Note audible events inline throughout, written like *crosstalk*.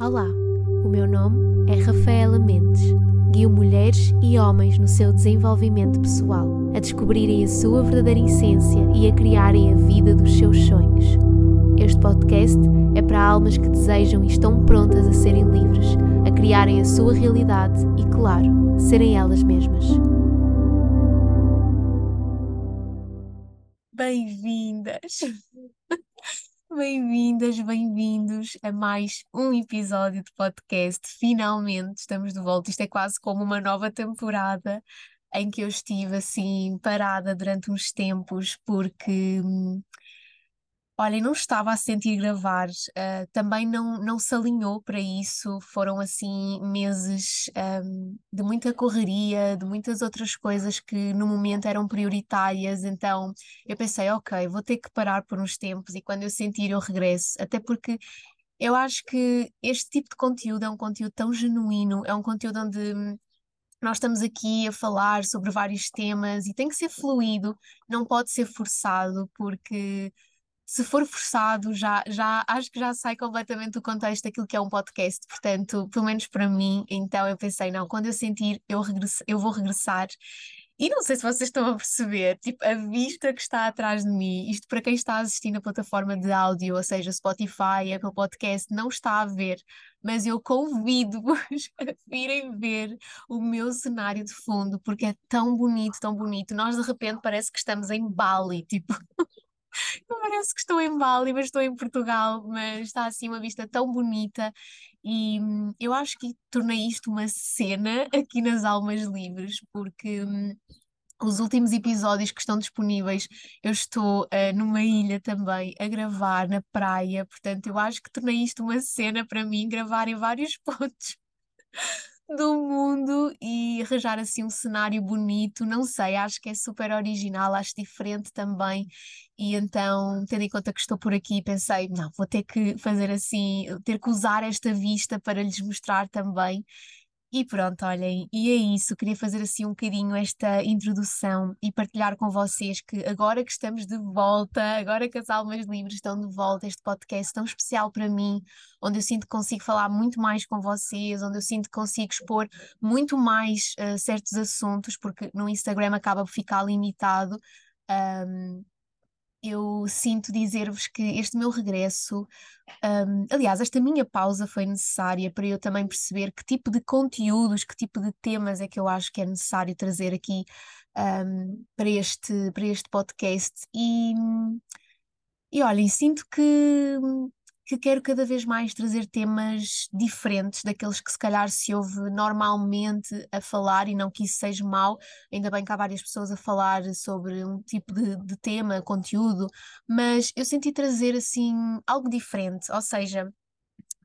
Olá, o meu nome é Rafaela Mendes. Guio mulheres e homens no seu desenvolvimento pessoal, a descobrirem a sua verdadeira essência e a criarem a vida dos seus sonhos. Este podcast é para almas que desejam e estão prontas a serem livres, a criarem a sua realidade e, claro, serem elas mesmas. Bem-vindas! Bem-vindas, bem-vindos a mais um episódio de podcast. Finalmente estamos de volta. Isto é quase como uma nova temporada em que eu estive assim parada durante uns tempos porque hum, Olha, não estava a sentir gravar, uh, também não, não se alinhou para isso. Foram assim meses um, de muita correria, de muitas outras coisas que no momento eram prioritárias. Então eu pensei, ok, vou ter que parar por uns tempos e quando eu sentir eu regresso. Até porque eu acho que este tipo de conteúdo é um conteúdo tão genuíno, é um conteúdo onde nós estamos aqui a falar sobre vários temas e tem que ser fluido, não pode ser forçado, porque se for forçado, já, já acho que já sai completamente do contexto daquilo que é um podcast. Portanto, pelo menos para mim, então eu pensei, não, quando eu sentir, eu, regress, eu vou regressar. E não sei se vocês estão a perceber, tipo, a vista que está atrás de mim, isto para quem está a assistir na plataforma de áudio, ou seja, Spotify, Apple Podcast, não está a ver, mas eu convido-vos *laughs* a virem ver o meu cenário de fundo, porque é tão bonito, tão bonito. Nós de repente parece que estamos em Bali, tipo. *laughs* Parece que estou em Bali, mas estou em Portugal, mas está assim uma vista tão bonita. E hum, eu acho que tornei isto uma cena aqui nas Almas Livres, porque hum, os últimos episódios que estão disponíveis, eu estou uh, numa ilha também a gravar na praia, portanto, eu acho que tornei isto uma cena para mim, gravar em vários *laughs* pontos do mundo e arranjar assim um cenário bonito, não sei, acho que é super original, acho diferente também. E então, tendo em conta que estou por aqui, pensei, não, vou ter que fazer assim, ter que usar esta vista para lhes mostrar também. E pronto, olhem, e é isso. Queria fazer assim um bocadinho esta introdução e partilhar com vocês que agora que estamos de volta, agora que as almas livres estão de volta, este podcast tão especial para mim, onde eu sinto que consigo falar muito mais com vocês, onde eu sinto que consigo expor muito mais uh, certos assuntos, porque no Instagram acaba por ficar limitado. Um, eu sinto dizer-vos que este meu regresso, um, aliás, esta minha pausa foi necessária para eu também perceber que tipo de conteúdos, que tipo de temas é que eu acho que é necessário trazer aqui um, para, este, para este podcast. E, e olhem, sinto que que quero cada vez mais trazer temas diferentes daqueles que se calhar se ouve normalmente a falar e não que isso seja mau, ainda bem que há várias pessoas a falar sobre um tipo de, de tema, conteúdo, mas eu senti trazer assim algo diferente, ou seja,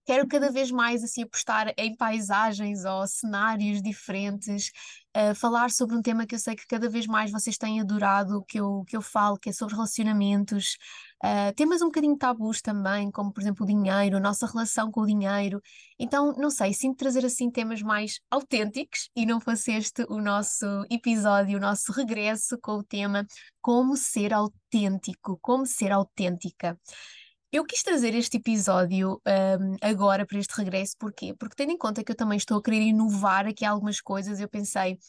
quero cada vez mais assim apostar em paisagens ou cenários diferentes, uh, falar sobre um tema que eu sei que cada vez mais vocês têm adorado que eu, que eu falo, que é sobre relacionamentos, uh, temas um bocadinho tabus também, como por exemplo o dinheiro, a nossa relação com o dinheiro. Então, não sei, sinto trazer assim temas mais autênticos e não fosse este o nosso episódio, o nosso regresso com o tema Como ser autêntico, como ser autêntica. Eu quis trazer este episódio um, agora para este regresso, porquê? Porque tendo em conta que eu também estou a querer inovar aqui algumas coisas, eu pensei,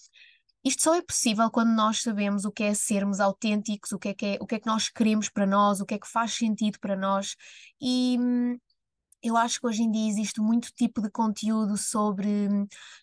isto só é possível quando nós sabemos o que é sermos autênticos, o que é que, é, o que, é que nós queremos para nós, o que é que faz sentido para nós. E, hum, eu acho que hoje em dia existe muito tipo de conteúdo sobre,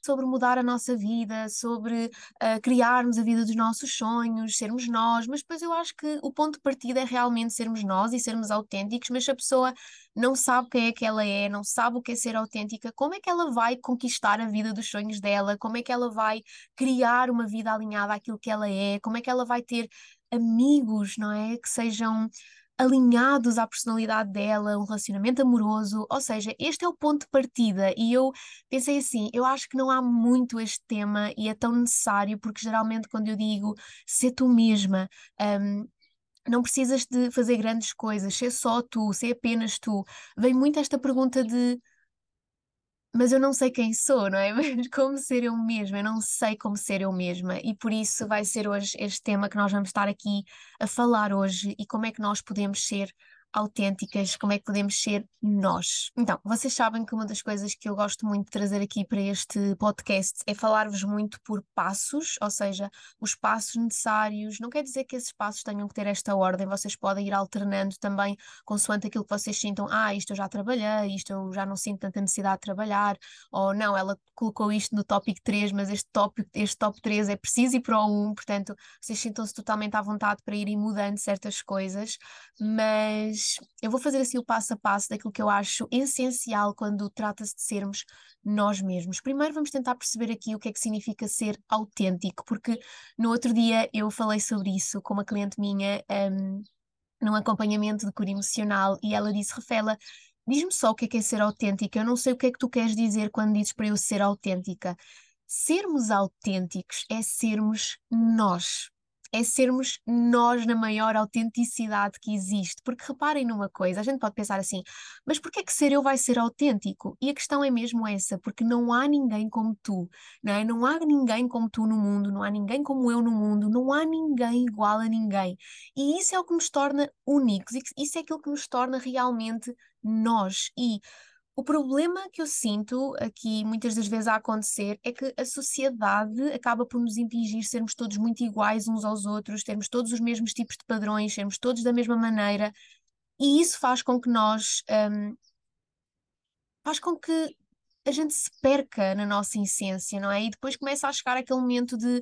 sobre mudar a nossa vida, sobre uh, criarmos a vida dos nossos sonhos, sermos nós, mas depois eu acho que o ponto de partida é realmente sermos nós e sermos autênticos, mas se a pessoa não sabe quem é que ela é, não sabe o que é ser autêntica, como é que ela vai conquistar a vida dos sonhos dela, como é que ela vai criar uma vida alinhada àquilo que ela é, como é que ela vai ter amigos, não é? Que sejam alinhados à personalidade dela, um relacionamento amoroso, ou seja, este é o ponto de partida e eu pensei assim, eu acho que não há muito este tema e é tão necessário porque geralmente quando eu digo ser tu mesma, um, não precisas de fazer grandes coisas, ser só tu, ser apenas tu. Vem muito esta pergunta de mas eu não sei quem sou, não é? *laughs* Mas como ser eu mesma? Eu não sei como ser eu mesma, e por isso vai ser hoje este tema que nós vamos estar aqui a falar hoje e como é que nós podemos ser autênticas, como é que podemos ser nós. Então, vocês sabem que uma das coisas que eu gosto muito de trazer aqui para este podcast é falar-vos muito por passos, ou seja, os passos necessários. Não quer dizer que esses passos tenham que ter esta ordem, vocês podem ir alternando também consoante aquilo que vocês sintam. Ah, isto eu já trabalhei, isto eu já não sinto tanta necessidade de trabalhar, ou não, ela colocou isto no tópico 3, mas este tópico, este top 3 é preciso ir para o 1, portanto, vocês sintam-se totalmente à vontade para irem mudando certas coisas, mas eu vou fazer assim o passo a passo daquilo que eu acho essencial quando trata-se de sermos nós mesmos. Primeiro vamos tentar perceber aqui o que é que significa ser autêntico, porque no outro dia eu falei sobre isso com uma cliente minha um, num acompanhamento de cura emocional e ela disse, Rafaela, diz-me só o que é que é ser autêntica, eu não sei o que é que tu queres dizer quando dizes para eu ser autêntica. Sermos autênticos é sermos nós é sermos nós na maior autenticidade que existe. Porque reparem numa coisa, a gente pode pensar assim, mas porquê é que ser eu vai ser autêntico? E a questão é mesmo essa, porque não há ninguém como tu, não é? Não há ninguém como tu no mundo, não há ninguém como eu no mundo, não há ninguém igual a ninguém. E isso é o que nos torna únicos, isso é aquilo que nos torna realmente nós. E o problema que eu sinto aqui muitas das vezes a acontecer é que a sociedade acaba por nos impingir sermos todos muito iguais uns aos outros, termos todos os mesmos tipos de padrões, sermos todos da mesma maneira, e isso faz com que nós um, faz com que a gente se perca na nossa essência, não é? E depois começa a chegar aquele momento de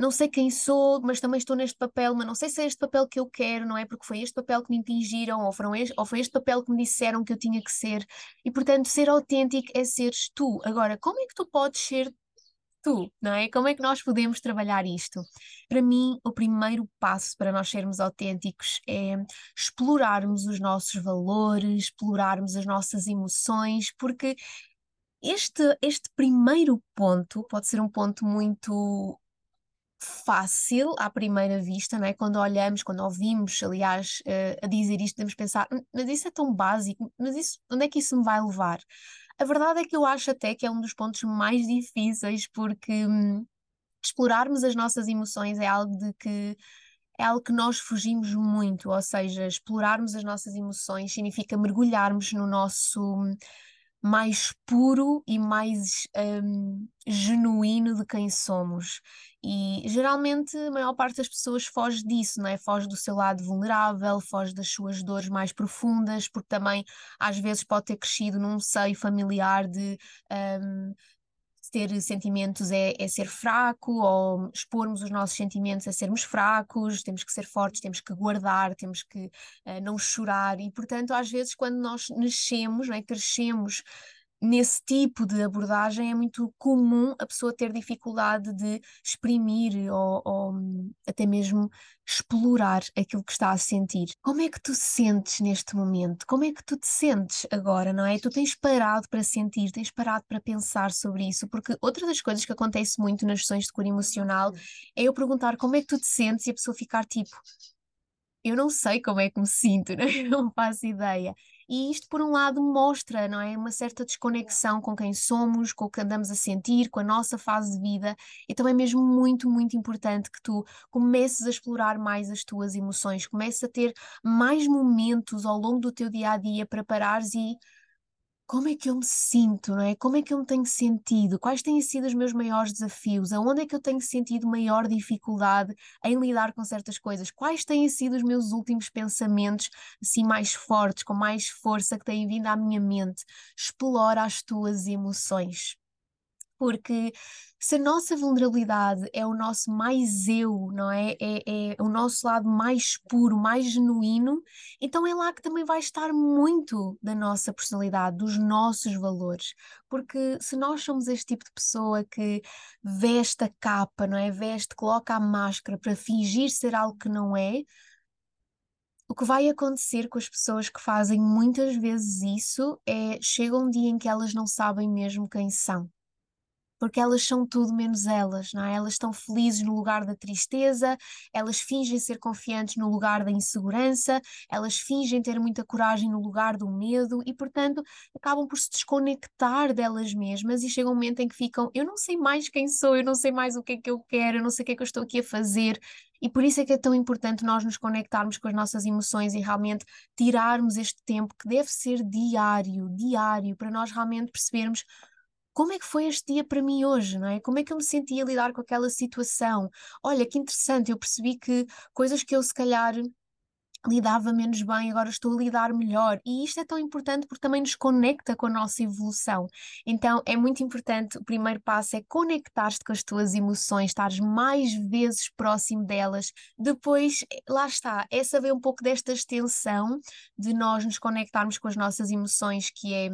não sei quem sou, mas também estou neste papel, mas não sei se é este papel que eu quero, não é? Porque foi este papel que me impingiram, ou, foram este, ou foi este papel que me disseram que eu tinha que ser. E, portanto, ser autêntico é seres tu. Agora, como é que tu podes ser tu, não é? Como é que nós podemos trabalhar isto? Para mim, o primeiro passo para nós sermos autênticos é explorarmos os nossos valores, explorarmos as nossas emoções, porque este, este primeiro ponto pode ser um ponto muito fácil à primeira vista, não é? Quando olhamos, quando ouvimos, aliás, uh, a dizer isto, podemos pensar, hum, mas isso é tão básico, mas isso, onde é que isso me vai levar? A verdade é que eu acho até que é um dos pontos mais difíceis, porque hum, explorarmos as nossas emoções é algo de que é algo que nós fugimos muito, ou seja, explorarmos as nossas emoções significa mergulharmos no nosso hum, mais puro e mais um, genuíno de quem somos. E geralmente a maior parte das pessoas foge disso, não é? Foge do seu lado vulnerável, foge das suas dores mais profundas, porque também às vezes pode ter crescido num seio familiar de um, ter sentimentos é, é, ser fraco, ou expormos os nossos sentimentos a sermos fracos, temos que ser fortes, temos que guardar, temos que uh, não chorar, e portanto, às vezes, quando nós nascemos, não é, crescemos nesse tipo de abordagem é muito comum a pessoa ter dificuldade de exprimir ou, ou, até mesmo explorar aquilo que está a sentir. Como é que tu sentes neste momento? Como é que tu te sentes agora, não é? Tu tens parado para sentir, tens parado para pensar sobre isso, porque outra das coisas que acontece muito nas sessões de cura emocional é eu perguntar como é que tu te sentes e a pessoa ficar tipo, eu não sei como é que me sinto, *laughs* não faço ideia. E isto, por um lado, mostra, não é, uma certa desconexão com quem somos, com o que andamos a sentir, com a nossa fase de vida. Então é mesmo muito, muito importante que tu comeces a explorar mais as tuas emoções, comeces a ter mais momentos ao longo do teu dia a dia para parares e como é que eu me sinto, não é? Como é que eu me tenho sentido? Quais têm sido os meus maiores desafios? Aonde é que eu tenho sentido maior dificuldade em lidar com certas coisas? Quais têm sido os meus últimos pensamentos assim mais fortes, com mais força que têm vindo à minha mente? Explora as tuas emoções porque se a nossa vulnerabilidade é o nosso mais eu, não é? É, é o nosso lado mais puro, mais genuíno, então é lá que também vai estar muito da nossa personalidade, dos nossos valores. Porque se nós somos este tipo de pessoa que veste a capa, não é? Veste, coloca a máscara para fingir ser algo que não é, o que vai acontecer com as pessoas que fazem muitas vezes isso é chega um dia em que elas não sabem mesmo quem são porque elas são tudo menos elas, não é? Elas estão felizes no lugar da tristeza, elas fingem ser confiantes no lugar da insegurança, elas fingem ter muita coragem no lugar do medo e, portanto, acabam por se desconectar delas mesmas e chega um momento em que ficam: eu não sei mais quem sou, eu não sei mais o que é que eu quero, eu não sei o que é que eu estou aqui a fazer. E por isso é que é tão importante nós nos conectarmos com as nossas emoções e realmente tirarmos este tempo que deve ser diário, diário, para nós realmente percebermos como é que foi este dia para mim hoje, não é? Como é que eu me sentia a lidar com aquela situação? Olha, que interessante, eu percebi que coisas que eu se calhar lidava menos bem, agora estou a lidar melhor. E isto é tão importante porque também nos conecta com a nossa evolução. Então é muito importante, o primeiro passo é conectar-te com as tuas emoções, estares mais vezes próximo delas. Depois, lá está, é saber um pouco desta extensão de nós nos conectarmos com as nossas emoções, que é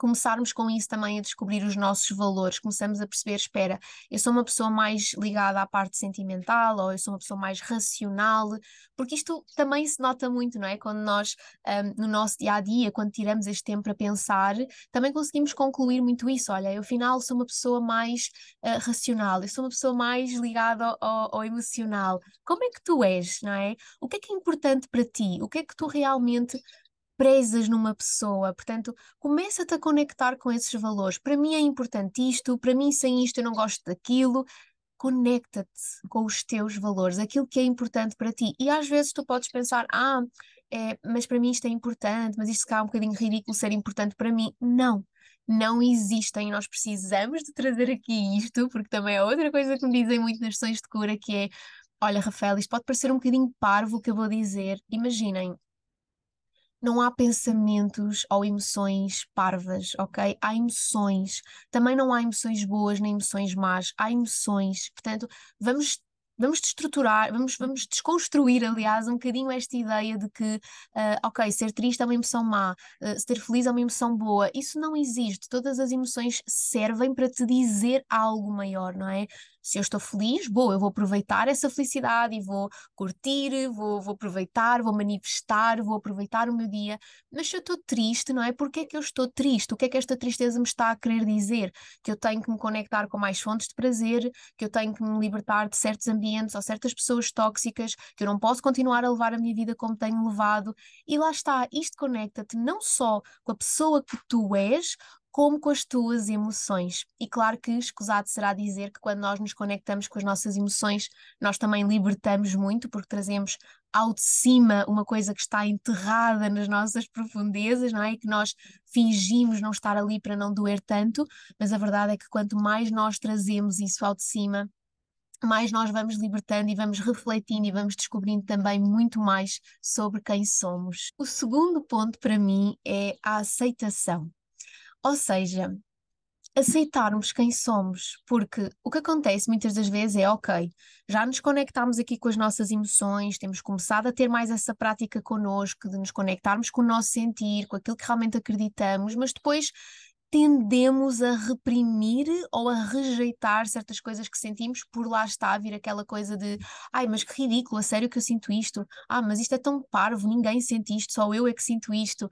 começarmos com isso também a descobrir os nossos valores, começamos a perceber, espera, eu sou uma pessoa mais ligada à parte sentimental ou eu sou uma pessoa mais racional, porque isto também se nota muito, não é? Quando nós, um, no nosso dia a dia, quando tiramos este tempo para pensar, também conseguimos concluir muito isso. Olha, eu afinal sou uma pessoa mais uh, racional, eu sou uma pessoa mais ligada ao, ao emocional. Como é que tu és, não é? O que é que é importante para ti? O que é que tu realmente presas numa pessoa. Portanto, começa-te a conectar com esses valores. Para mim é importante isto, para mim sem isto eu não gosto daquilo. Conecta-te com os teus valores, aquilo que é importante para ti. E às vezes tu podes pensar, ah, é, mas para mim isto é importante, mas isto cá é um bocadinho ridículo ser importante para mim. Não, não existem. Nós precisamos de trazer aqui isto, porque também é outra coisa que me dizem muito nas sessões de cura, que é, olha, Rafael, isto pode parecer um bocadinho parvo o que eu vou dizer. Imaginem, não há pensamentos ou emoções parvas, ok? Há emoções. Também não há emoções boas nem emoções más. Há emoções. Portanto, vamos vamos destruturar, vamos, vamos desconstruir, aliás, um bocadinho esta ideia de que, uh, ok, ser triste é uma emoção má, uh, ser feliz é uma emoção boa. Isso não existe. Todas as emoções servem para te dizer algo maior, não é? Se eu estou feliz, boa, eu vou aproveitar essa felicidade e vou curtir, vou, vou aproveitar, vou manifestar, vou aproveitar o meu dia. Mas se eu estou triste, não é? Porque é que eu estou triste? O que é que esta tristeza me está a querer dizer? Que eu tenho que me conectar com mais fontes de prazer, que eu tenho que me libertar de certos ambientes ou certas pessoas tóxicas, que eu não posso continuar a levar a minha vida como tenho levado. E lá está, isto conecta-te não só com a pessoa que tu és, como com as tuas emoções. E claro que escusado será dizer que quando nós nos conectamos com as nossas emoções, nós também libertamos muito, porque trazemos ao de cima uma coisa que está enterrada nas nossas profundezas, não é? E que nós fingimos não estar ali para não doer tanto, mas a verdade é que quanto mais nós trazemos isso ao de cima, mais nós vamos libertando e vamos refletindo e vamos descobrindo também muito mais sobre quem somos. O segundo ponto para mim é a aceitação. Ou seja, aceitarmos quem somos, porque o que acontece muitas das vezes é, ok, já nos conectámos aqui com as nossas emoções, temos começado a ter mais essa prática connosco, de nos conectarmos com o nosso sentir, com aquilo que realmente acreditamos, mas depois tendemos a reprimir ou a rejeitar certas coisas que sentimos, por lá está a vir aquela coisa de ai, mas que ridículo, a sério que eu sinto isto, ah, mas isto é tão parvo, ninguém sente isto, só eu é que sinto isto.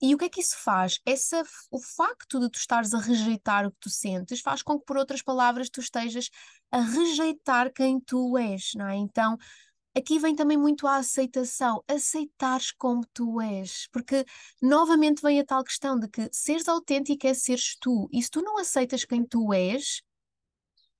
E o que é que isso faz? Essa, o facto de tu estares a rejeitar o que tu sentes faz com que, por outras palavras, tu estejas a rejeitar quem tu és, não é? Então, aqui vem também muito a aceitação, aceitares como tu és, porque novamente vem a tal questão de que seres autêntico é seres tu, e se tu não aceitas quem tu és,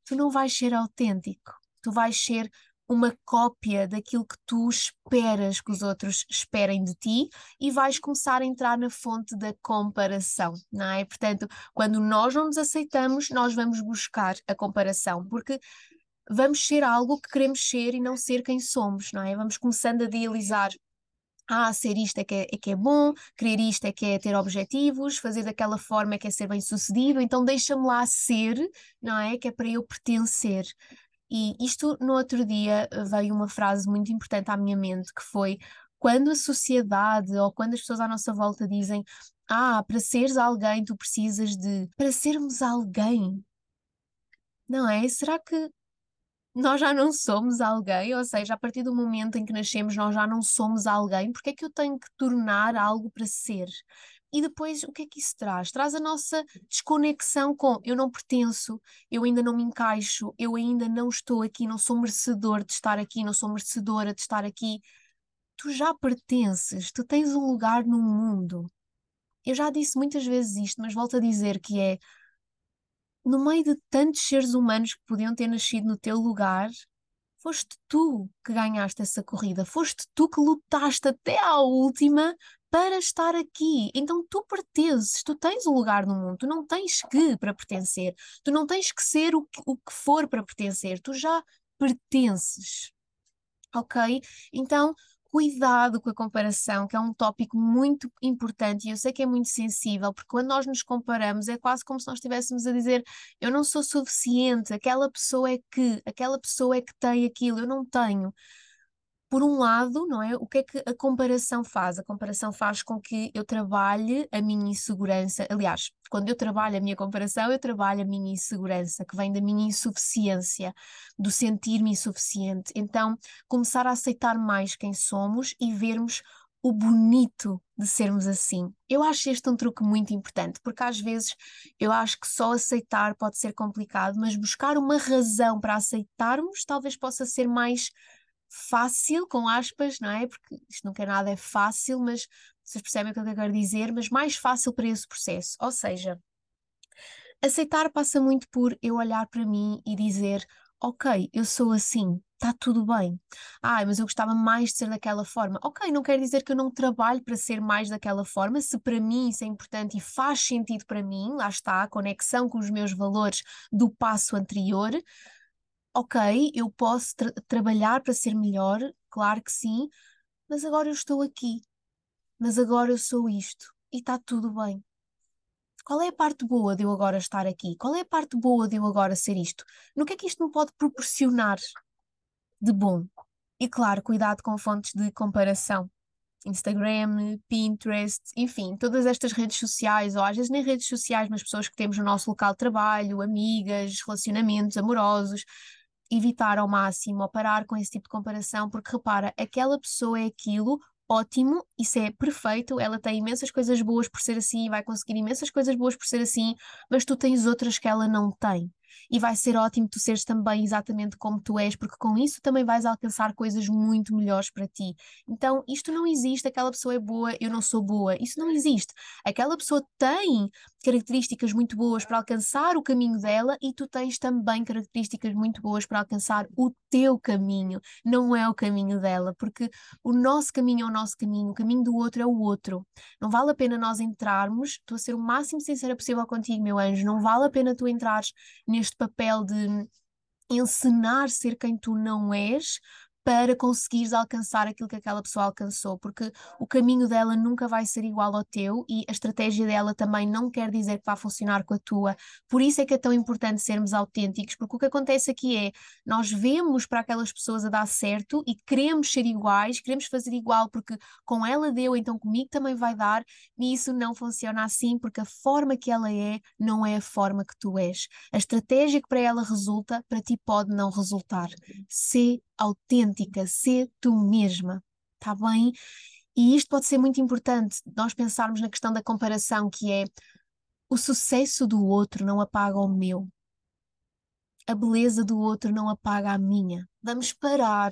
tu não vais ser autêntico, tu vais ser uma cópia daquilo que tu esperas que os outros esperem de ti e vais começar a entrar na fonte da comparação, não é? Portanto, quando nós não nos aceitamos, nós vamos buscar a comparação, porque vamos ser algo que queremos ser e não ser quem somos, não é? Vamos começando a idealizar ah, ser isto é que é, é, que é bom, querer isto é que é ter objetivos, fazer daquela forma é que é ser bem sucedido, então deixa-me lá ser, não é? Que é para eu pertencer. E isto no outro dia veio uma frase muito importante à minha mente que foi quando a sociedade ou quando as pessoas à nossa volta dizem ah, para seres alguém tu precisas de para sermos alguém não é? Será que nós já não somos alguém? Ou seja, a partir do momento em que nascemos, nós já não somos alguém, porque é que eu tenho que tornar algo para ser? E depois, o que é que isso traz? Traz a nossa desconexão com eu não pertenço, eu ainda não me encaixo, eu ainda não estou aqui, não sou merecedor de estar aqui, não sou merecedora de estar aqui. Tu já pertences, tu tens um lugar no mundo. Eu já disse muitas vezes isto, mas volto a dizer que é no meio de tantos seres humanos que podiam ter nascido no teu lugar, foste tu que ganhaste essa corrida, foste tu que lutaste até à última para estar aqui. Então tu pertences, tu tens um lugar no mundo, tu não tens que para pertencer, tu não tens que ser o que, o que for para pertencer, tu já pertences. Ok? Então cuidado com a comparação, que é um tópico muito importante e eu sei que é muito sensível, porque quando nós nos comparamos é quase como se nós estivéssemos a dizer eu não sou suficiente, aquela pessoa é que, aquela pessoa é que tem aquilo, eu não tenho por um lado, não é? O que é que a comparação faz? A comparação faz com que eu trabalhe a minha insegurança. Aliás, quando eu trabalho a minha comparação, eu trabalho a minha insegurança, que vem da minha insuficiência, do sentir-me insuficiente. Então, começar a aceitar mais quem somos e vermos o bonito de sermos assim. Eu acho este um truque muito importante, porque às vezes eu acho que só aceitar pode ser complicado, mas buscar uma razão para aceitarmos talvez possa ser mais fácil, com aspas, não é? Porque isto nunca é nada é fácil, mas vocês percebem o que eu quero dizer, mas mais fácil para esse processo. Ou seja, aceitar passa muito por eu olhar para mim e dizer: Ok, eu sou assim, está tudo bem. Ah, mas eu gostava mais de ser daquela forma. Ok, não quer dizer que eu não trabalho para ser mais daquela forma, se para mim isso é importante e faz sentido para mim, lá está a conexão com os meus valores do passo anterior ok, eu posso tra trabalhar para ser melhor, claro que sim, mas agora eu estou aqui, mas agora eu sou isto e está tudo bem. Qual é a parte boa de eu agora estar aqui? Qual é a parte boa de eu agora ser isto? No que é que isto me pode proporcionar de bom? E claro, cuidado com fontes de comparação. Instagram, Pinterest, enfim, todas estas redes sociais, ou às vezes nem redes sociais, mas pessoas que temos no nosso local de trabalho, amigas, relacionamentos amorosos, evitar ao máximo ou parar com esse tipo de comparação, porque repara, aquela pessoa é aquilo, ótimo, isso é perfeito, ela tem imensas coisas boas por ser assim, vai conseguir imensas coisas boas por ser assim, mas tu tens outras que ela não tem e vai ser ótimo tu seres também exatamente como tu és, porque com isso também vais alcançar coisas muito melhores para ti. Então, isto não existe, aquela pessoa é boa, eu não sou boa, isso não existe. Aquela pessoa tem características muito boas para alcançar o caminho dela e tu tens também características muito boas para alcançar o teu caminho, não é o caminho dela, porque o nosso caminho é o nosso caminho, o caminho do outro é o outro. Não vale a pena nós entrarmos, estou a ser o máximo sincera possível contigo, meu anjo, não vale a pena tu entrares neste papel de encenar ser quem tu não és para conseguires alcançar aquilo que aquela pessoa alcançou, porque o caminho dela nunca vai ser igual ao teu e a estratégia dela também não quer dizer que vai funcionar com a tua. Por isso é que é tão importante sermos autênticos, porque o que acontece aqui é nós vemos para aquelas pessoas a dar certo e queremos ser iguais, queremos fazer igual porque com ela deu, então comigo também vai dar, e isso não funciona assim, porque a forma que ela é não é a forma que tu és. A estratégia que para ela resulta, para ti pode não resultar. Se autêntica, ser tu mesma, tá bem? E isto pode ser muito importante, nós pensarmos na questão da comparação, que é o sucesso do outro não apaga o meu, a beleza do outro não apaga a minha. Vamos parar,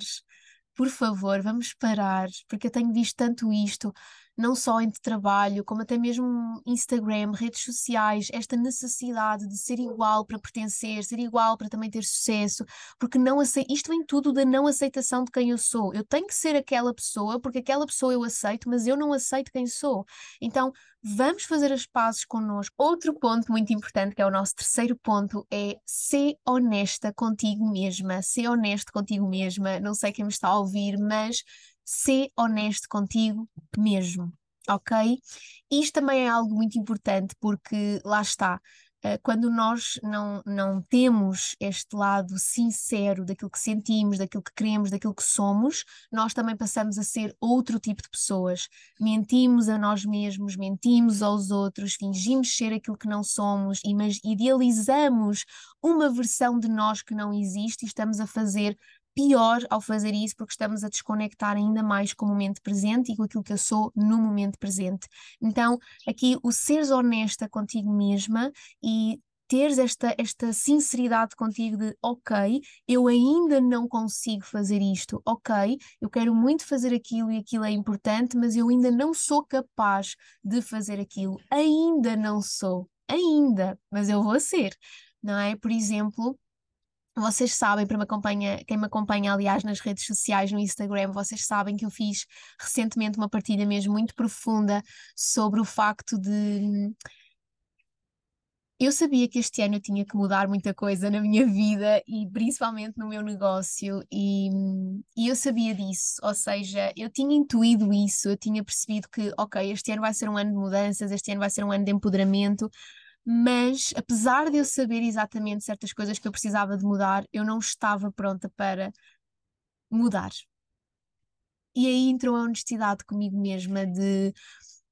por favor, vamos parar, porque eu tenho visto tanto isto não só entre trabalho, como até mesmo Instagram, redes sociais, esta necessidade de ser igual para pertencer, ser igual para também ter sucesso, porque não acei... isto vem tudo da não aceitação de quem eu sou. Eu tenho que ser aquela pessoa, porque aquela pessoa eu aceito, mas eu não aceito quem sou. Então, vamos fazer as pazes connosco. Outro ponto muito importante, que é o nosso terceiro ponto, é ser honesta contigo mesma, ser honesto contigo mesma. Não sei quem me está a ouvir, mas ser honesto contigo mesmo, ok? Isto também é algo muito importante porque lá está. Eh, quando nós não, não temos este lado sincero daquilo que sentimos, daquilo que queremos, daquilo que somos, nós também passamos a ser outro tipo de pessoas. Mentimos a nós mesmos, mentimos aos outros, fingimos ser aquilo que não somos, idealizamos uma versão de nós que não existe e estamos a fazer pior ao fazer isso porque estamos a desconectar ainda mais com o momento presente e com aquilo que eu sou no momento presente. Então, aqui o seres honesta contigo mesma e teres esta, esta sinceridade contigo de ok, eu ainda não consigo fazer isto, ok, eu quero muito fazer aquilo e aquilo é importante, mas eu ainda não sou capaz de fazer aquilo, ainda não sou, ainda, mas eu vou ser, não é? Por exemplo, vocês sabem, para me acompanha, quem me acompanha, aliás, nas redes sociais, no Instagram, vocês sabem que eu fiz recentemente uma partilha mesmo muito profunda sobre o facto de eu sabia que este ano eu tinha que mudar muita coisa na minha vida e principalmente no meu negócio, e, e eu sabia disso, ou seja, eu tinha intuído isso, eu tinha percebido que, ok, este ano vai ser um ano de mudanças, este ano vai ser um ano de empoderamento, mas apesar de eu saber exatamente certas coisas que eu precisava de mudar, eu não estava pronta para mudar. E aí entrou a honestidade comigo mesma de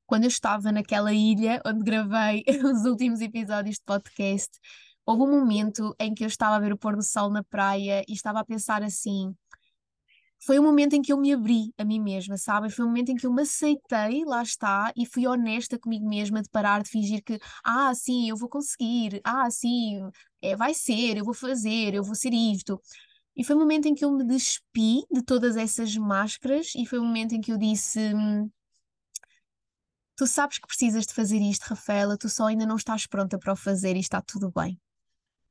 quando eu estava naquela ilha onde gravei *laughs* os últimos episódios de podcast, houve um momento em que eu estava a ver o pôr do sol na praia e estava a pensar assim: foi o momento em que eu me abri a mim mesma, sabem? Foi o momento em que eu me aceitei, lá está, e fui honesta comigo mesma de parar de fingir que, ah, sim, eu vou conseguir, ah, sim, é, vai ser, eu vou fazer, eu vou ser isto. E foi o momento em que eu me despi de todas essas máscaras e foi o momento em que eu disse: Tu sabes que precisas de fazer isto, Rafaela, tu só ainda não estás pronta para o fazer e está tudo bem.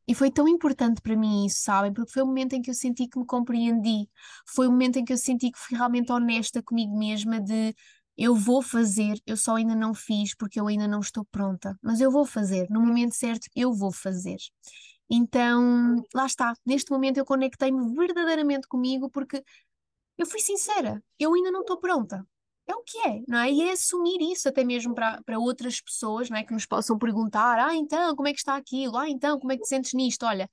E foi tão importante para mim isso, sabem? Porque foi o momento em que eu senti que me compreendi. Foi o momento em que eu senti que fui realmente honesta comigo mesma de eu vou fazer, eu só ainda não fiz porque eu ainda não estou pronta, mas eu vou fazer, no momento certo eu vou fazer. Então, lá está, neste momento eu conectei-me verdadeiramente comigo porque eu fui sincera, eu ainda não estou pronta, é o que é, não é? E é assumir isso até mesmo para, outras pessoas, não é? Que nos possam perguntar, ah, então, como é que está aquilo? Ah, então, como é que te sentes nisto? Olha,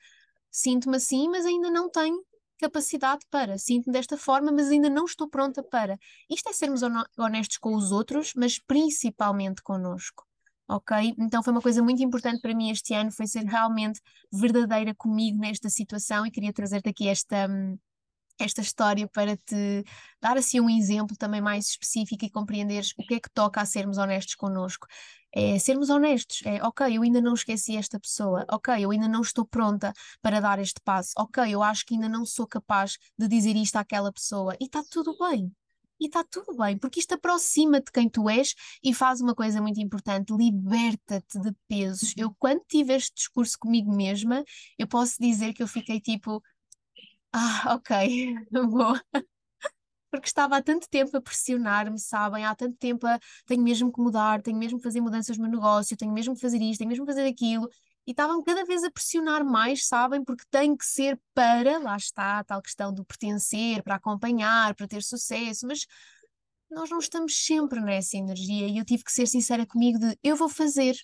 sinto-me assim, mas ainda não tenho capacidade para. Sinto-me desta forma, mas ainda não estou pronta para. Isto é sermos honestos com os outros, mas principalmente connosco. Ok? Então foi uma coisa muito importante para mim este ano, foi ser realmente verdadeira comigo nesta situação e queria trazer-te aqui esta, hum, esta história para te dar assim um exemplo também mais específico e compreenderes o que é que toca a sermos honestos connosco. É sermos honestos, é ok, eu ainda não esqueci esta pessoa, ok, eu ainda não estou pronta para dar este passo, ok, eu acho que ainda não sou capaz de dizer isto àquela pessoa e está tudo bem. E está tudo bem, porque isto aproxima-te de quem tu és e faz uma coisa muito importante: liberta-te de pesos. Eu, quando tive este discurso comigo mesma, eu posso dizer que eu fiquei tipo, ah, ok, *laughs* boa. Porque estava há tanto tempo a pressionar-me, sabem? Há tanto tempo a tenho mesmo que mudar, tenho mesmo que fazer mudanças no negócio, tenho mesmo que fazer isto, tenho mesmo que fazer aquilo. E estavam cada vez a pressionar mais, sabem? Porque tem que ser para, lá está, a tal questão do pertencer, para acompanhar, para ter sucesso, mas nós não estamos sempre nessa energia e eu tive que ser sincera comigo de eu vou fazer,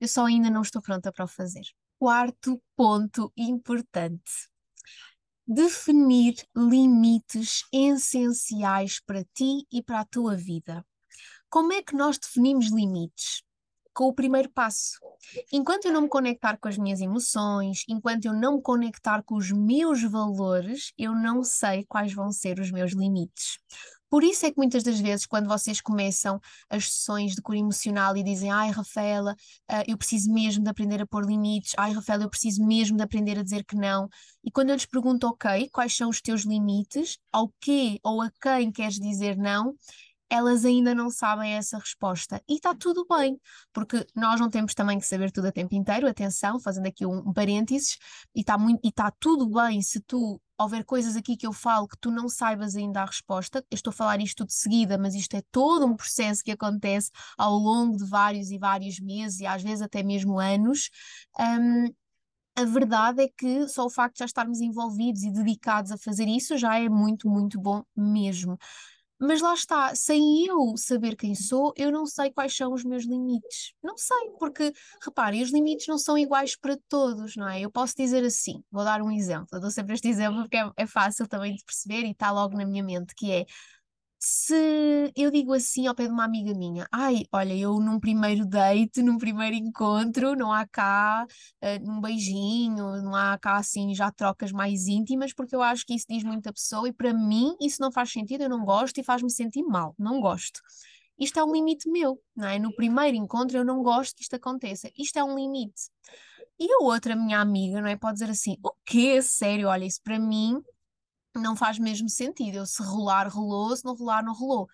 eu só ainda não estou pronta para o fazer. Quarto ponto importante definir limites essenciais para ti e para a tua vida. Como é que nós definimos limites? Com o primeiro passo. Enquanto eu não me conectar com as minhas emoções, enquanto eu não me conectar com os meus valores, eu não sei quais vão ser os meus limites. Por isso é que muitas das vezes, quando vocês começam as sessões de cura emocional e dizem, ai Rafaela, uh, eu preciso mesmo de aprender a pôr limites, ai Rafaela, eu preciso mesmo de aprender a dizer que não. E quando eu lhes pergunto, ok, quais são os teus limites, ao que ou a quem queres dizer não, elas ainda não sabem essa resposta. E está tudo bem, porque nós não temos também que saber tudo a tempo inteiro, atenção, fazendo aqui um, um parênteses, e está tá tudo bem se tu houver coisas aqui que eu falo que tu não saibas ainda a resposta, eu estou a falar isto de seguida, mas isto é todo um processo que acontece ao longo de vários e vários meses e às vezes até mesmo anos. Um, a verdade é que só o facto de já estarmos envolvidos e dedicados a fazer isso já é muito, muito bom mesmo. Mas lá está, sem eu saber quem sou, eu não sei quais são os meus limites. Não sei, porque, reparem, os limites não são iguais para todos, não é? Eu posso dizer assim, vou dar um exemplo, eu dou sempre este *laughs* exemplo porque é, é fácil também de perceber e está logo na minha mente, que é, se eu digo assim ao pé de uma amiga minha, ai, olha, eu num primeiro date, num primeiro encontro, não há cá uh, um beijinho, não há cá assim já trocas mais íntimas, porque eu acho que isso diz muito a pessoa e para mim isso não faz sentido, eu não gosto e faz-me sentir mal, não gosto. Isto é um limite meu, não é? No primeiro encontro eu não gosto que isto aconteça. Isto é um limite. E a outra minha amiga, não é? Pode dizer assim: o quê? Sério, olha, isso para mim não faz mesmo sentido. Eu se rolar, rolou, se não rolar, não rolou.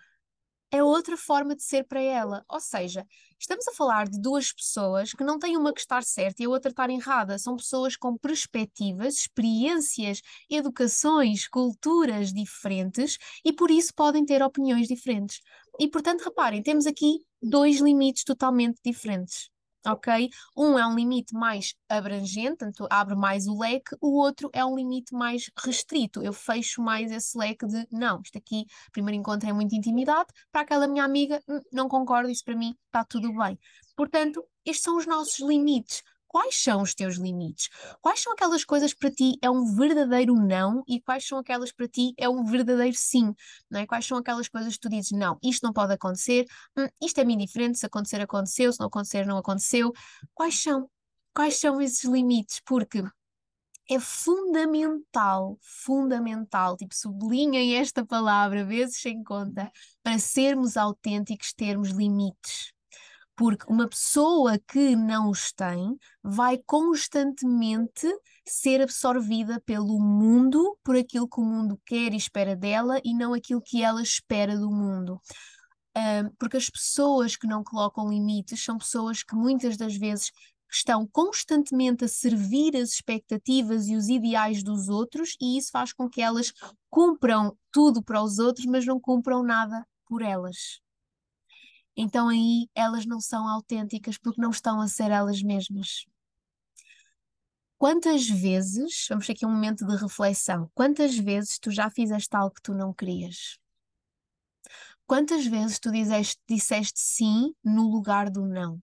É outra forma de ser para ela. Ou seja, estamos a falar de duas pessoas que não têm uma que estar certa e a outra estar errada. São pessoas com perspectivas, experiências, educações, culturas diferentes e por isso podem ter opiniões diferentes. E portanto, reparem, temos aqui dois limites totalmente diferentes ok? Um é um limite mais abrangente, portanto abre mais o leque, o outro é um limite mais restrito. Eu fecho mais esse leque de não, isto aqui, primeiro encontro é muita intimidade, para aquela minha amiga, hum, não concordo, isso para mim está tudo bem. Portanto, estes são os nossos limites. Quais são os teus limites? Quais são aquelas coisas que para ti é um verdadeiro não e quais são aquelas para ti é um verdadeiro sim? Não é? Quais são aquelas coisas que tu dizes não, isto não pode acontecer, hum, isto é-me indiferente, se acontecer, aconteceu, se não acontecer, não aconteceu. Quais são? Quais são esses limites? Porque é fundamental, fundamental, tipo, sublinhem esta palavra vezes sem conta, para sermos autênticos, termos limites. Porque uma pessoa que não os tem vai constantemente ser absorvida pelo mundo, por aquilo que o mundo quer e espera dela e não aquilo que ela espera do mundo. porque as pessoas que não colocam limites são pessoas que muitas das vezes estão constantemente a servir as expectativas e os ideais dos outros, e isso faz com que elas cumpram tudo para os outros, mas não cumpram nada por elas então aí elas não são autênticas porque não estão a ser elas mesmas. Quantas vezes, vamos ter aqui um momento de reflexão, quantas vezes tu já fizeste algo que tu não querias? Quantas vezes tu disseste, disseste sim no lugar do não?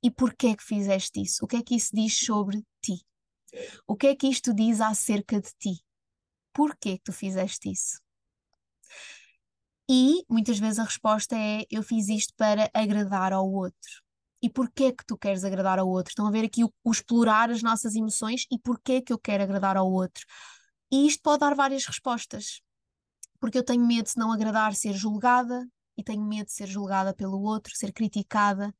E porquê que fizeste isso? O que é que isso diz sobre ti? O que é que isto diz acerca de ti? Porquê que tu fizeste isso? E muitas vezes a resposta é: eu fiz isto para agradar ao outro. E porquê que tu queres agradar ao outro? Estão a ver aqui o, o explorar as nossas emoções e porquê que eu quero agradar ao outro. E isto pode dar várias respostas. Porque eu tenho medo de não agradar, ser julgada, e tenho medo de ser julgada pelo outro, ser criticada,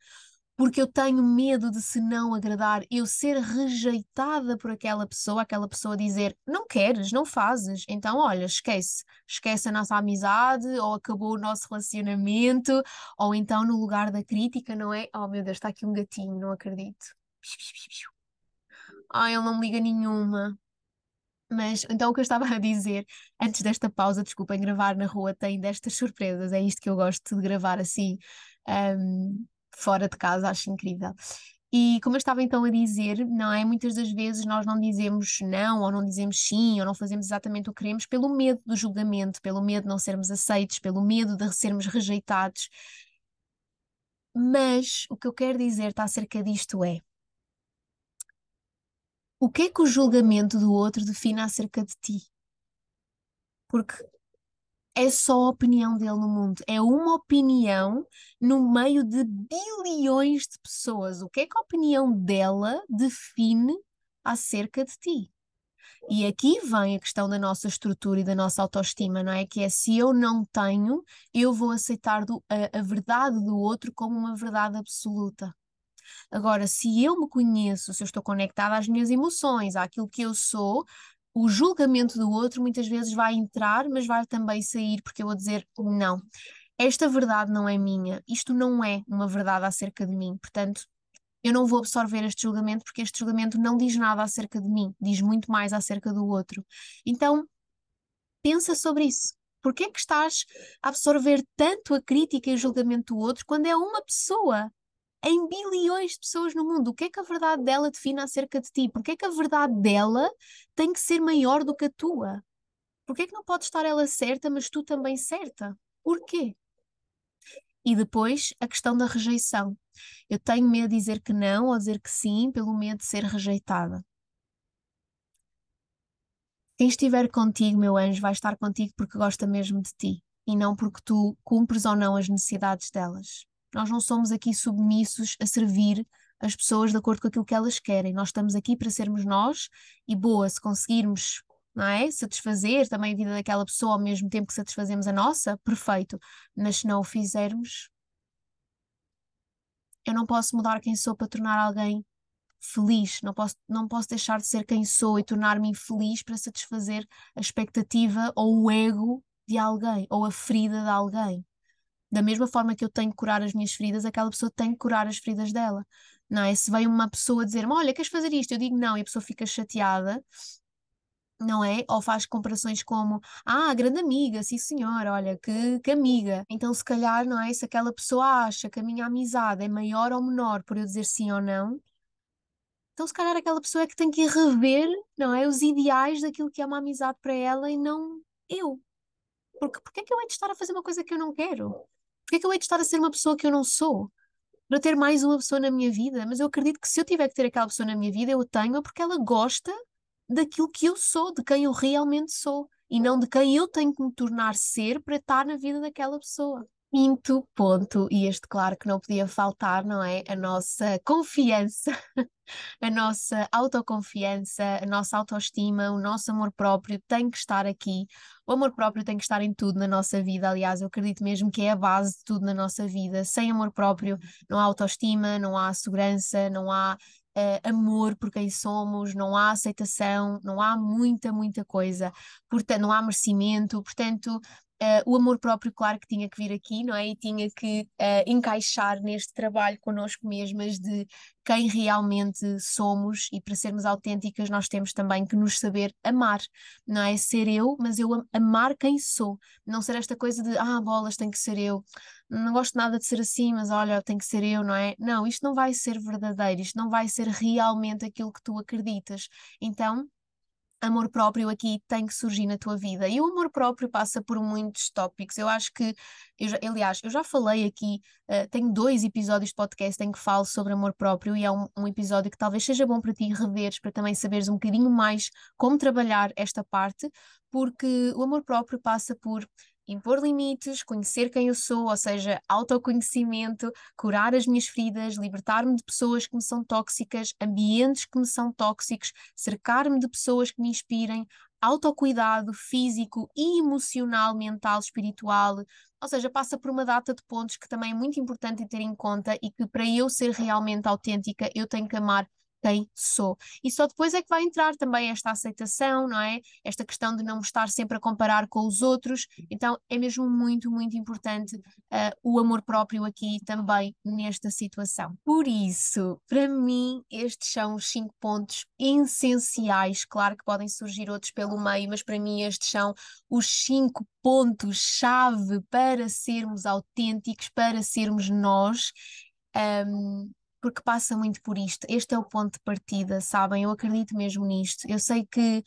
porque eu tenho medo de, se não agradar, eu ser rejeitada por aquela pessoa, aquela pessoa dizer não queres, não fazes, então olha, esquece, esquece a nossa amizade, ou acabou o nosso relacionamento, ou então no lugar da crítica, não é? Oh meu Deus, está aqui um gatinho, não acredito. Ai, ele não me liga nenhuma. Mas então o que eu estava a dizer antes desta pausa, desculpem, gravar na rua tem destas surpresas, é isto que eu gosto de gravar assim. Um, fora de casa, acho incrível. E como eu estava então a dizer, não é? Muitas das vezes nós não dizemos não, ou não dizemos sim, ou não fazemos exatamente o que queremos pelo medo do julgamento, pelo medo de não sermos aceitos, pelo medo de sermos rejeitados. Mas o que eu quero dizer-te acerca disto é: o que é que o julgamento do outro define acerca de ti? Porque é só a opinião dele no mundo. É uma opinião no meio de bilhões de pessoas. O que é que a opinião dela define acerca de ti? E aqui vem a questão da nossa estrutura e da nossa autoestima, não é? Que é se eu não tenho, eu vou aceitar do, a, a verdade do outro como uma verdade absoluta. Agora, se eu me conheço, se eu estou conectada às minhas emoções, àquilo que eu sou, o julgamento do outro muitas vezes vai entrar, mas vai também sair, porque eu vou dizer não. Esta verdade não é minha, isto não é uma verdade acerca de mim, portanto, eu não vou absorver este julgamento porque este julgamento não diz nada acerca de mim, diz muito mais acerca do outro. Então, pensa sobre isso. Por que é que estás a absorver tanto a crítica e o julgamento do outro quando é uma pessoa em bilhões de pessoas no mundo. O que é que a verdade dela define acerca de ti? Porque é que a verdade dela tem que ser maior do que a tua? Porque é que não pode estar ela certa, mas tu também certa? Porquê? E depois a questão da rejeição. Eu tenho medo de dizer que não ou dizer que sim, pelo medo de ser rejeitada. Quem estiver contigo, meu anjo, vai estar contigo porque gosta mesmo de ti e não porque tu cumpres ou não as necessidades delas. Nós não somos aqui submissos a servir as pessoas de acordo com aquilo que elas querem. Nós estamos aqui para sermos nós e boa, se conseguirmos não é? Satisfazer também a vida daquela pessoa ao mesmo tempo que satisfazemos a nossa, perfeito. Mas se não o fizermos, eu não posso mudar quem sou para tornar alguém feliz, não posso, não posso deixar de ser quem sou e tornar-me infeliz para satisfazer a expectativa ou o ego de alguém ou a ferida de alguém. Da mesma forma que eu tenho que curar as minhas feridas, aquela pessoa tem que curar as feridas dela. Não é? Se vem uma pessoa dizer-me, olha, queres fazer isto? Eu digo não, e a pessoa fica chateada, não é? Ou faz comparações como, ah, grande amiga, sim senhor, olha, que, que amiga. Então, se calhar, não é? Se aquela pessoa acha que a minha amizade é maior ou menor por eu dizer sim ou não, então se calhar aquela pessoa é que tem que rever, não é? Os ideais daquilo que é uma amizade para ela e não eu. Porque porque é que eu hei de estar a fazer uma coisa que eu não quero? Porque é que eu hei de estar a ser uma pessoa que eu não sou? Para ter mais uma pessoa na minha vida? Mas eu acredito que se eu tiver que ter aquela pessoa na minha vida, eu tenho porque ela gosta daquilo que eu sou, de quem eu realmente sou, e não de quem eu tenho que me tornar ser para estar na vida daquela pessoa. Quinto ponto, e este, claro, que não podia faltar, não é? A nossa confiança, *laughs* a nossa autoconfiança, a nossa autoestima, o nosso amor próprio tem que estar aqui. O amor próprio tem que estar em tudo na nossa vida. Aliás, eu acredito mesmo que é a base de tudo na nossa vida. Sem amor próprio, não há autoestima, não há segurança, não há uh, amor por quem somos, não há aceitação, não há muita, muita coisa, portanto, não há merecimento, portanto. Uh, o amor próprio, claro que tinha que vir aqui, não é? E tinha que uh, encaixar neste trabalho connosco mesmas de quem realmente somos e para sermos autênticas nós temos também que nos saber amar, não é ser eu, mas eu amar quem sou, não ser esta coisa de ah, bolas, tem que ser eu não gosto nada de ser assim, mas olha, tem que ser eu, não é? Não, isto não vai ser verdadeiro, isto não vai ser realmente aquilo que tu acreditas. Então, amor próprio aqui tem que surgir na tua vida. E o amor próprio passa por muitos tópicos. Eu acho que, eu aliás, eu já falei aqui, uh, tenho dois episódios de podcast em que falo sobre amor próprio e é um, um episódio que talvez seja bom para ti reveres, para também saberes um bocadinho mais como trabalhar esta parte, porque o amor próprio passa por impor limites, conhecer quem eu sou, ou seja, autoconhecimento, curar as minhas feridas, libertar-me de pessoas que me são tóxicas, ambientes que me são tóxicos, cercar-me de pessoas que me inspirem, autocuidado físico e emocional, mental, espiritual, ou seja, passa por uma data de pontos que também é muito importante ter em conta e que para eu ser realmente autêntica, eu tenho que amar quem sou. E só depois é que vai entrar também esta aceitação, não é? Esta questão de não estar sempre a comparar com os outros. Então é mesmo muito, muito importante uh, o amor próprio aqui também nesta situação. Por isso, para mim, estes são os cinco pontos essenciais. Claro que podem surgir outros pelo meio, mas para mim estes são os cinco pontos-chave para sermos autênticos, para sermos nós. Um, porque passa muito por isto. Este é o ponto de partida, sabem? Eu acredito mesmo nisto. Eu sei que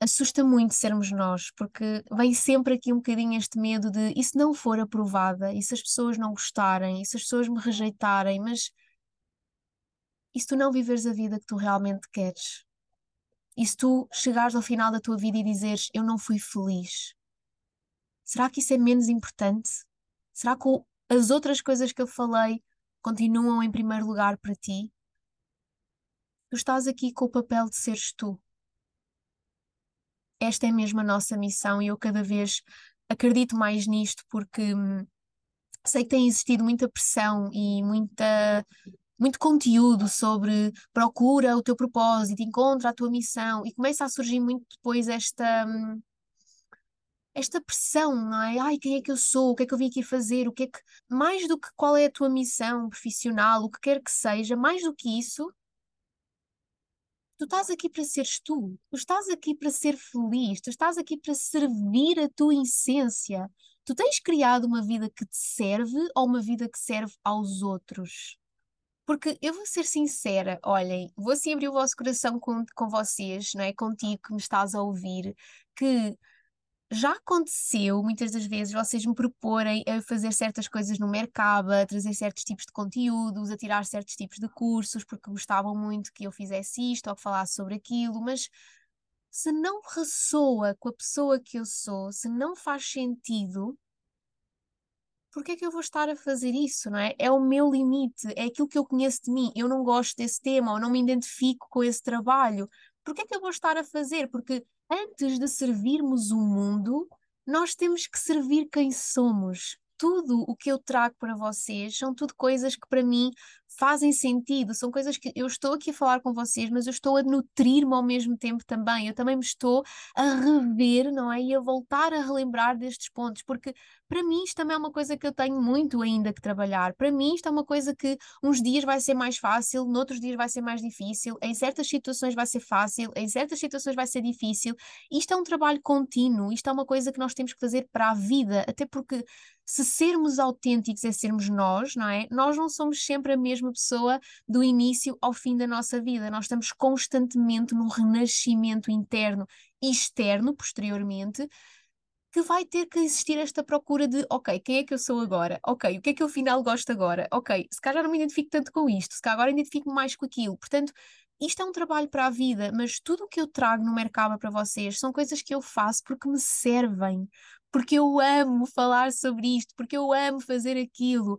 assusta muito sermos nós, porque vem sempre aqui um bocadinho este medo de e se não for aprovada, e se as pessoas não gostarem, e se as pessoas me rejeitarem, mas e se tu não viveres a vida que tu realmente queres? E se tu chegares ao final da tua vida e dizeres eu não fui feliz? Será que isso é menos importante? Será que as outras coisas que eu falei continuam em primeiro lugar para ti, tu estás aqui com o papel de seres tu. Esta é mesmo a nossa missão e eu cada vez acredito mais nisto porque hum, sei que tem existido muita pressão e muita muito conteúdo sobre procura o teu propósito, encontra a tua missão e começa a surgir muito depois esta hum, esta pressão, não é? Ai, quem é que eu sou? O que é que eu vim aqui fazer? O que é que mais do que qual é a tua missão profissional, o que quer que seja, mais do que isso, tu estás aqui para seres tu, tu estás aqui para ser feliz, tu estás aqui para servir a tua essência. Tu tens criado uma vida que te serve ou uma vida que serve aos outros? Porque eu vou ser sincera, olhem, vou assim abrir o vosso coração com, com vocês, não é? Contigo que me estás a ouvir, que já aconteceu muitas das vezes vocês me proporem a fazer certas coisas no mercado, a trazer certos tipos de conteúdos, a tirar certos tipos de cursos, porque gostavam muito que eu fizesse isto ou que falasse sobre aquilo, mas se não ressoa com a pessoa que eu sou, se não faz sentido, porque é que eu vou estar a fazer isso, não é? É o meu limite, é aquilo que eu conheço de mim. Eu não gosto desse tema ou não me identifico com esse trabalho. Por que é que eu vou estar a fazer? Porque antes de servirmos o mundo, nós temos que servir quem somos. Tudo o que eu trago para vocês são tudo coisas que para mim fazem sentido, são coisas que eu estou aqui a falar com vocês, mas eu estou a nutrir-me ao mesmo tempo também. Eu também me estou a rever, não é? E a voltar a relembrar destes pontos, porque para mim isto também é uma coisa que eu tenho muito ainda que trabalhar. Para mim isto é uma coisa que uns dias vai ser mais fácil, noutros dias vai ser mais difícil, em certas situações vai ser fácil, em certas situações vai ser difícil. Isto é um trabalho contínuo, isto é uma coisa que nós temos que fazer para a vida, até porque se sermos autênticos é sermos nós, não é? Nós não somos sempre a mesma pessoa do início ao fim da nossa vida. Nós estamos constantemente num renascimento interno e externo, posteriormente, que vai ter que existir esta procura de, ok, quem é que eu sou agora? Ok, o que é que eu afinal gosto agora? Ok, se calhar não me identifico tanto com isto, se calhar agora identifico mais com aquilo. Portanto, isto é um trabalho para a vida, mas tudo o que eu trago no mercado para vocês são coisas que eu faço porque me servem, porque eu amo falar sobre isto, porque eu amo fazer aquilo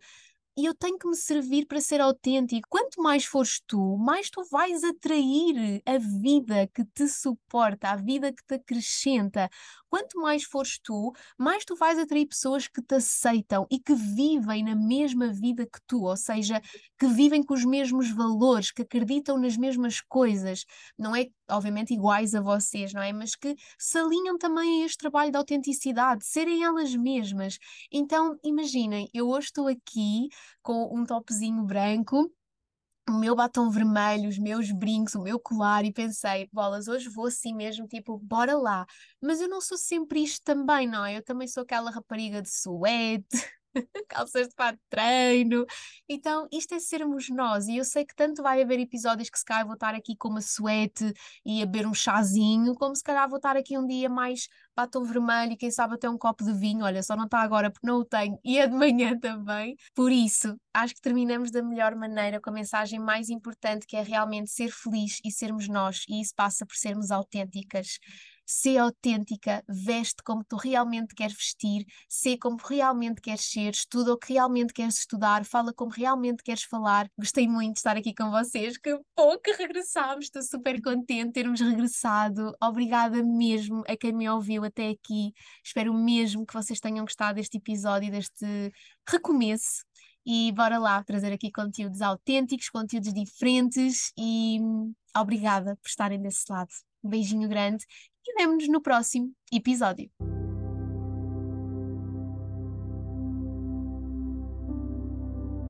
e eu tenho que me servir para ser autêntico. Quanto mais fores tu, mais tu vais atrair a vida que te suporta, a vida que te acrescenta. Quanto mais fores tu, mais tu vais atrair pessoas que te aceitam e que vivem na mesma vida que tu, ou seja, que vivem com os mesmos valores, que acreditam nas mesmas coisas. Não é, obviamente, iguais a vocês, não é? Mas que se alinham também a este trabalho de autenticidade, serem elas mesmas. Então, imaginem, eu hoje estou aqui com um topzinho branco, o meu batom vermelho, os meus brincos, o meu colar, e pensei, bolas, hoje vou assim mesmo, tipo, bora lá. Mas eu não sou sempre isto também, não é? Eu também sou aquela rapariga de suéte, *laughs* calças de fato de treino. Então, isto é sermos nós. E eu sei que tanto vai haver episódios que se calhar vou estar aqui com uma suéte e a beber um chazinho, como se calhar vou estar aqui um dia mais batom vermelho e quem sabe até um copo de vinho. Olha, só não está agora porque não o tenho *laughs* e é de manhã também. Por isso, acho que terminamos da melhor maneira com a mensagem mais importante que é realmente ser feliz e sermos nós. E isso passa por sermos autênticas Sê autêntica, veste como tu realmente queres vestir, sê como realmente queres ser, estuda o que realmente queres estudar, fala como realmente queres falar. Gostei muito de estar aqui com vocês, que que regressámos, estou super contente de termos regressado. Obrigada mesmo a quem me ouviu até aqui. Espero mesmo que vocês tenham gostado deste episódio, deste recomeço e bora lá trazer aqui conteúdos autênticos, conteúdos diferentes e obrigada por estarem desse lado. Um beijinho grande e vemo-nos no próximo episódio.